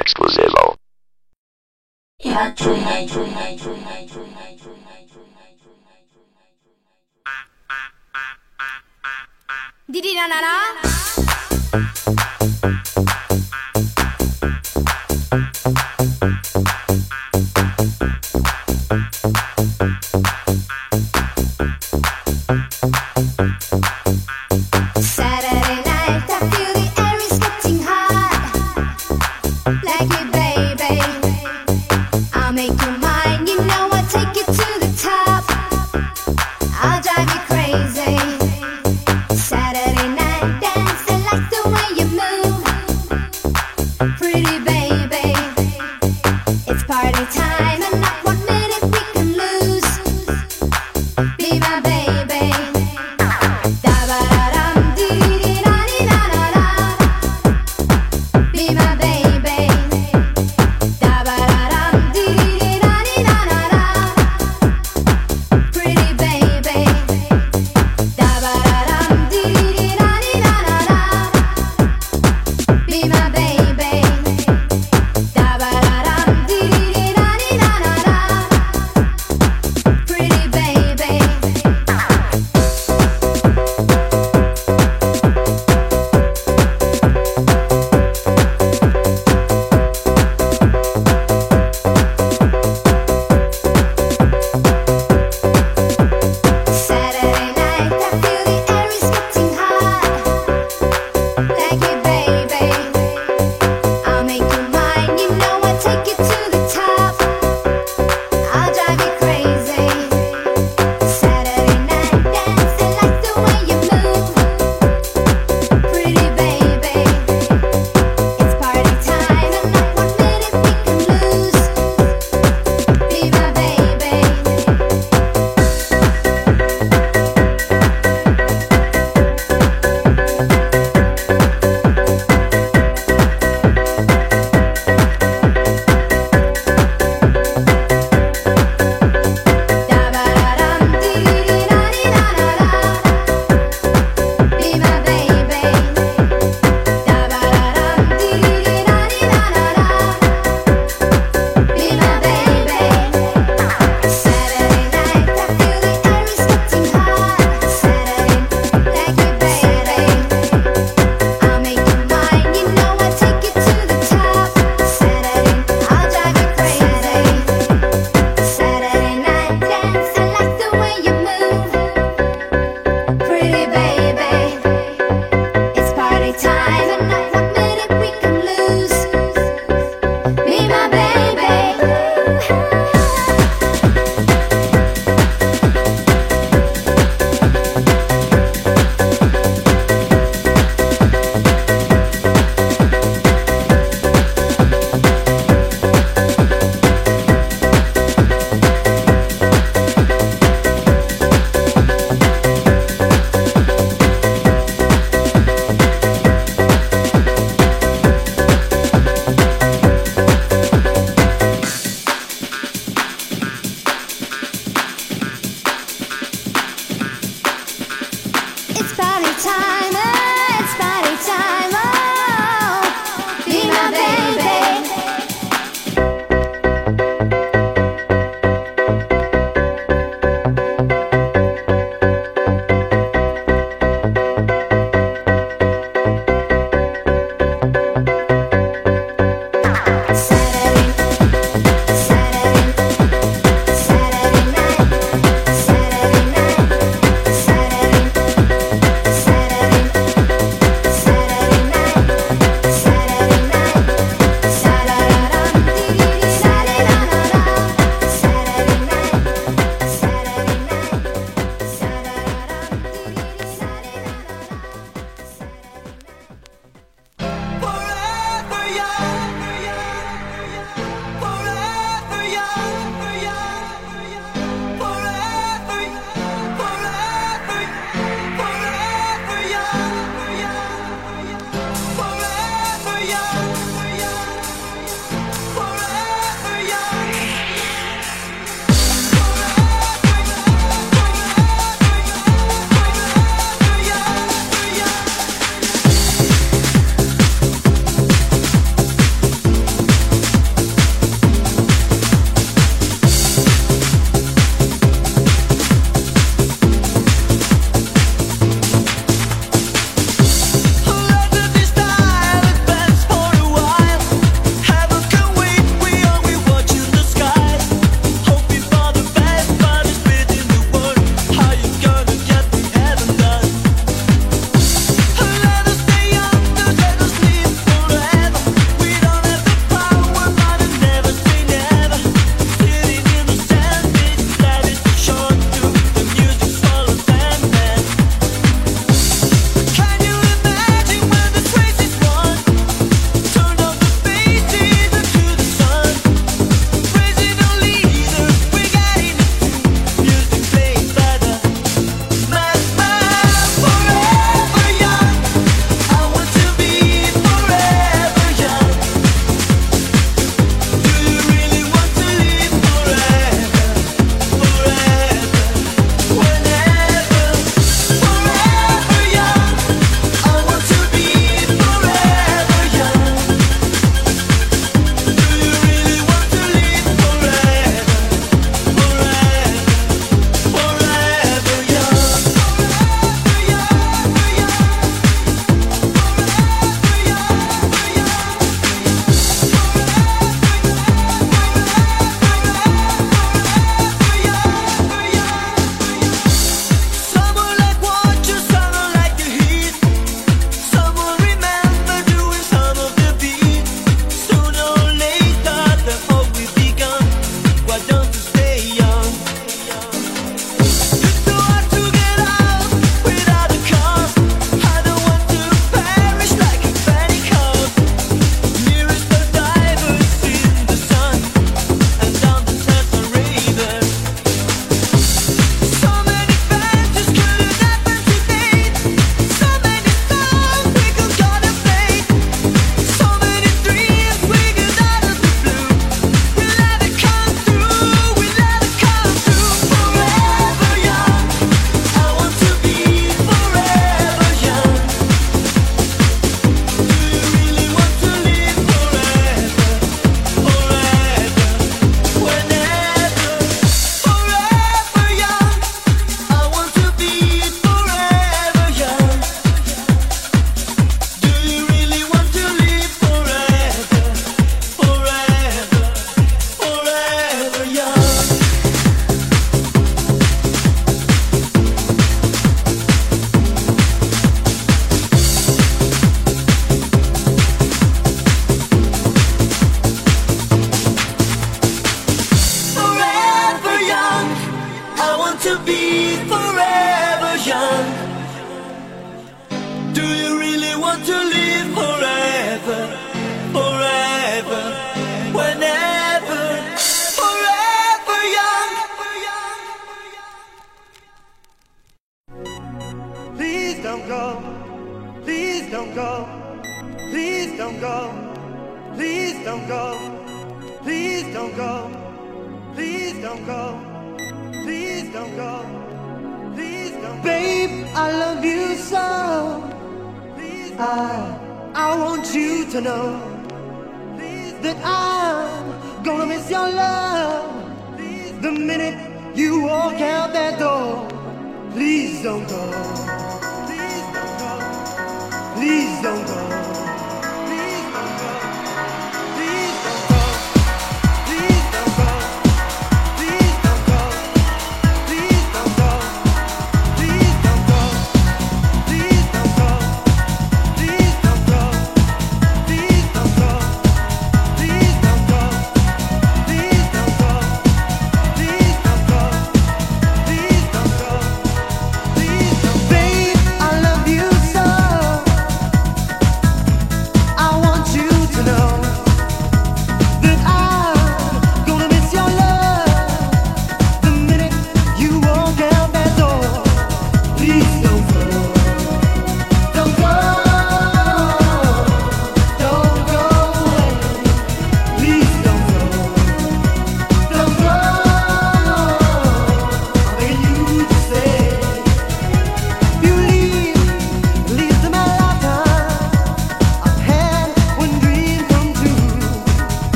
czuję, Didi na na na.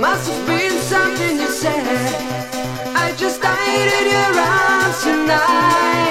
must have been something you said. I just died in your arms tonight.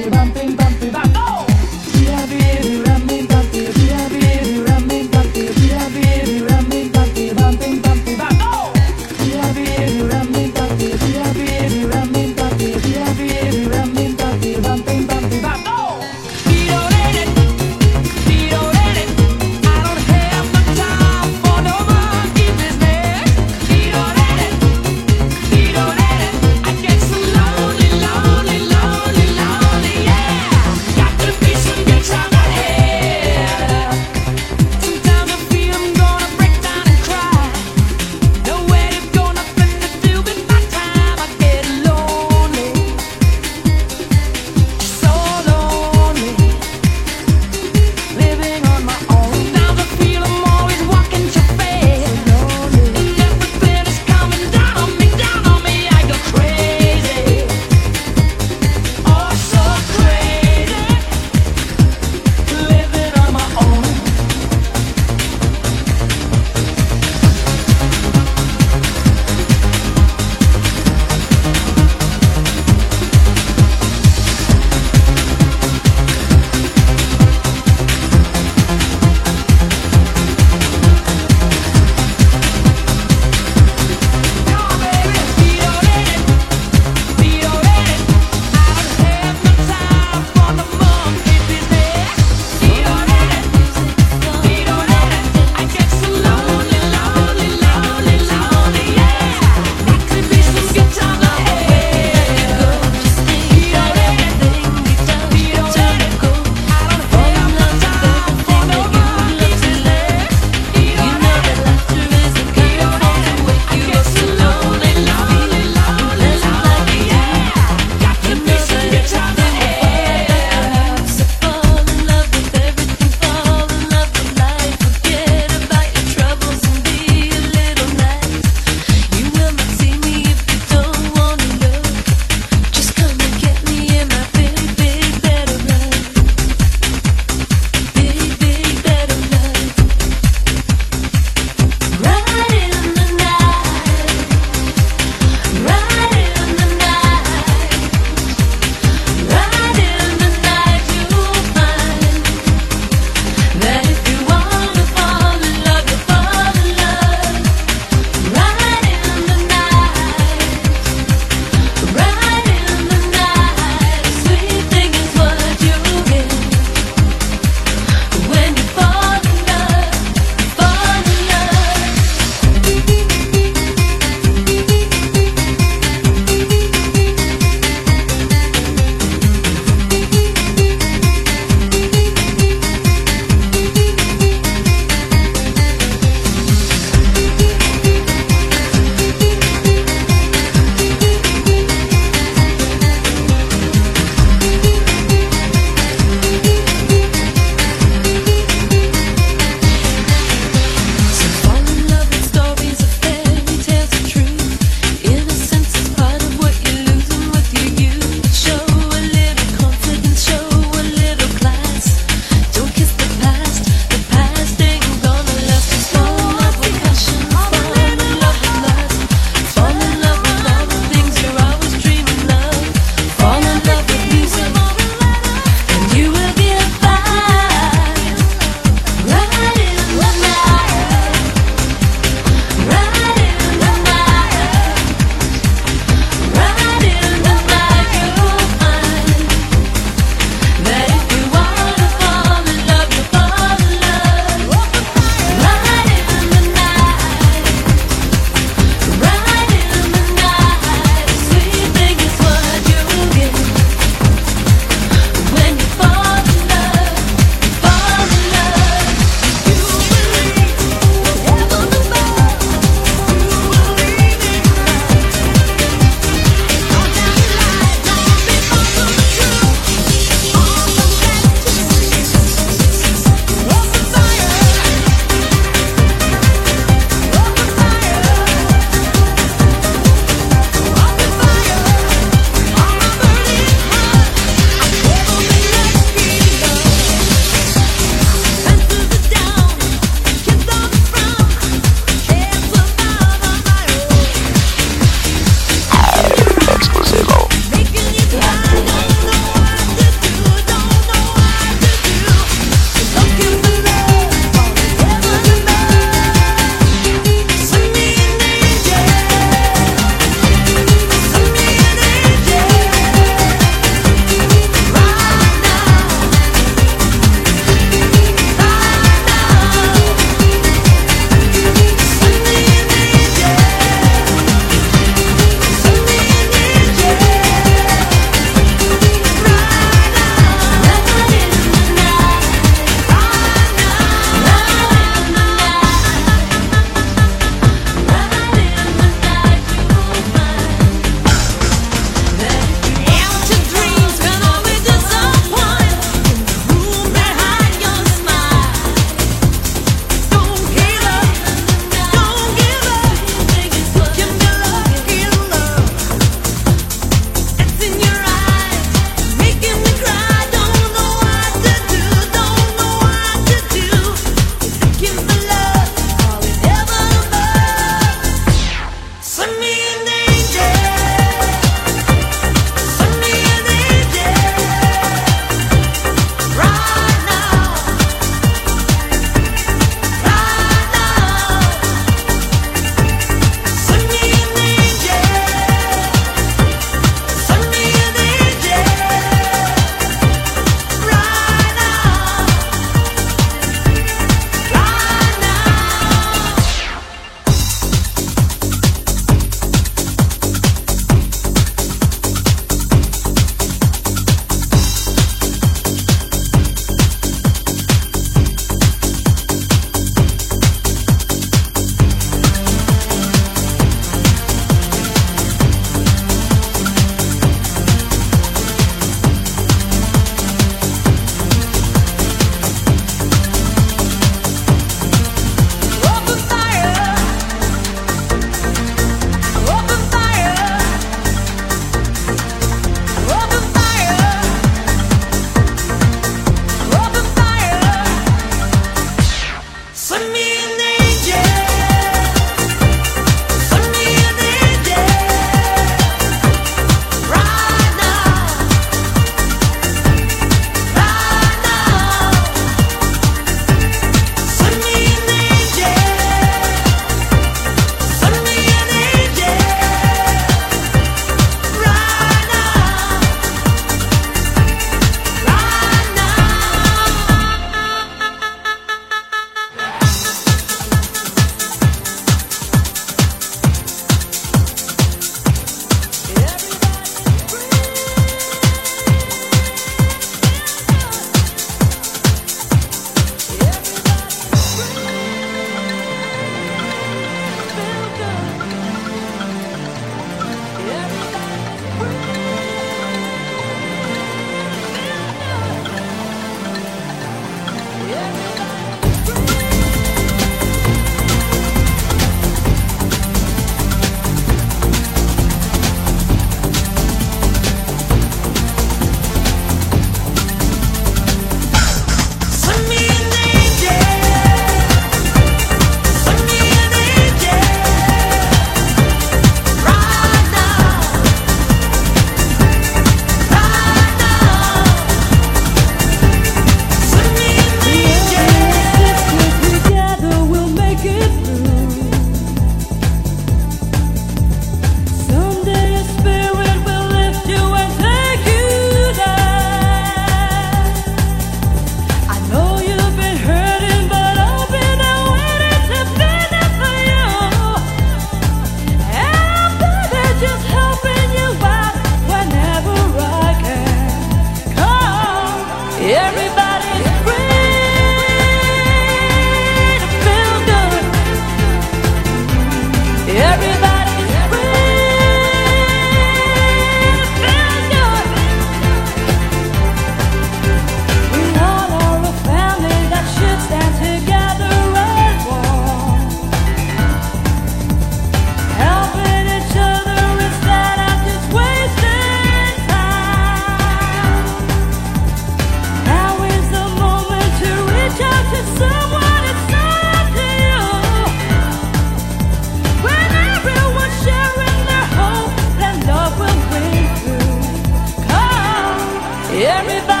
Everybody